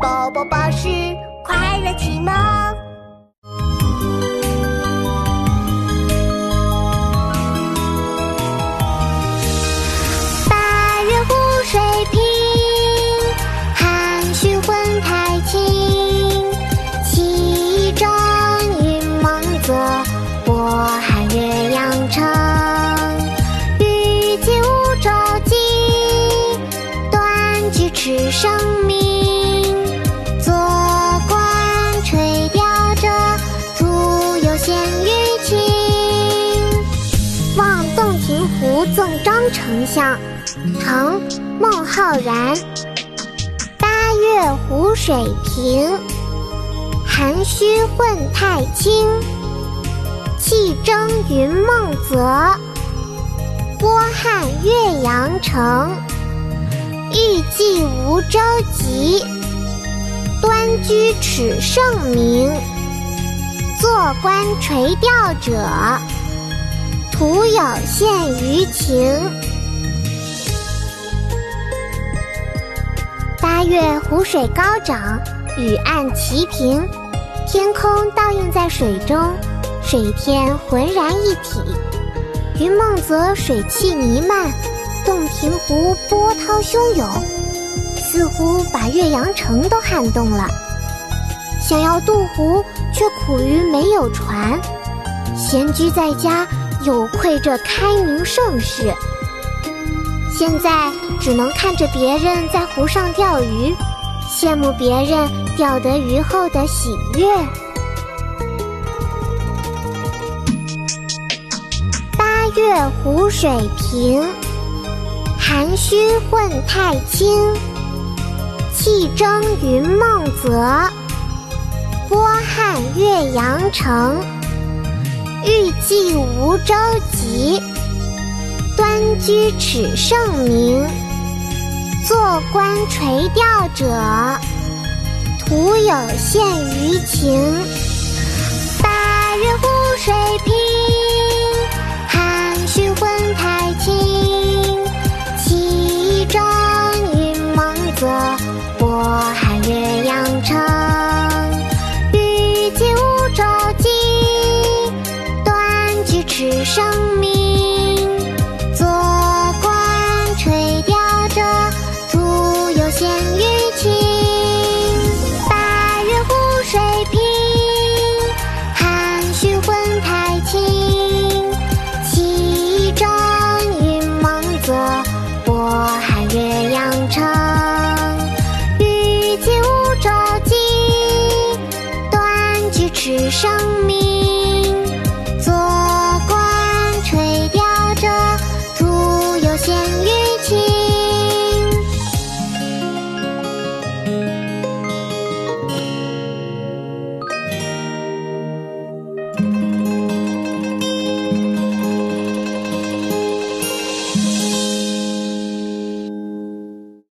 宝宝巴士快乐启蒙。洞庭湖赠张丞相，唐·孟浩然。八月湖水平，涵虚混太清。气蒸云梦泽，波撼岳阳城。欲济无舟楫，端居耻圣明。坐观垂钓者，徒有羡鱼情。八月湖水高涨，与岸齐平，天空倒映在水中，水天浑然一体。云梦泽水汽弥漫，洞庭湖波涛汹涌，似乎把岳阳城都撼动了。想要渡湖，却苦于没有船。闲居在家，有愧这开明盛世。现在只能看着别人在湖上钓鱼，羡慕别人钓得鱼后的喜悦。八月湖水平，涵虚混太清。气蒸云梦泽，波撼岳阳城。欲济无舟楫，端居耻圣明。坐观垂钓者，徒有羡鱼情。八月湖水平，涵虚混太清。气蒸云梦泽，波撼岳阳城。端居耻圣明。坐观垂钓者，徒有羡鱼情。八月湖水平，涵虚混太清。气蒸云梦泽，波撼岳阳城。欲济无舟楫，端居耻圣明。仙乐